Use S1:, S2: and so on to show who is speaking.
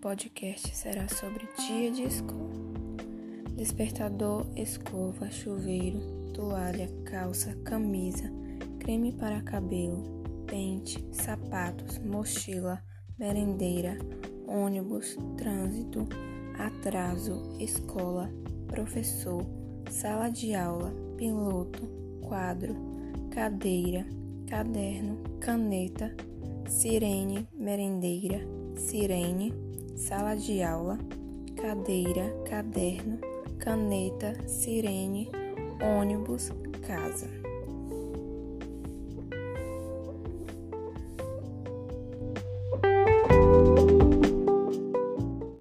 S1: podcast será sobre dia de escola. Despertador, escova, chuveiro, toalha, calça, camisa, creme para cabelo, pente, sapatos, mochila, merendeira, ônibus, trânsito, atraso, escola, professor, sala de aula, piloto, quadro, cadeira, caderno, caneta, sirene, merendeira, sirene, sala de aula, cadeira, caderno, caneta, sirene, ônibus, casa.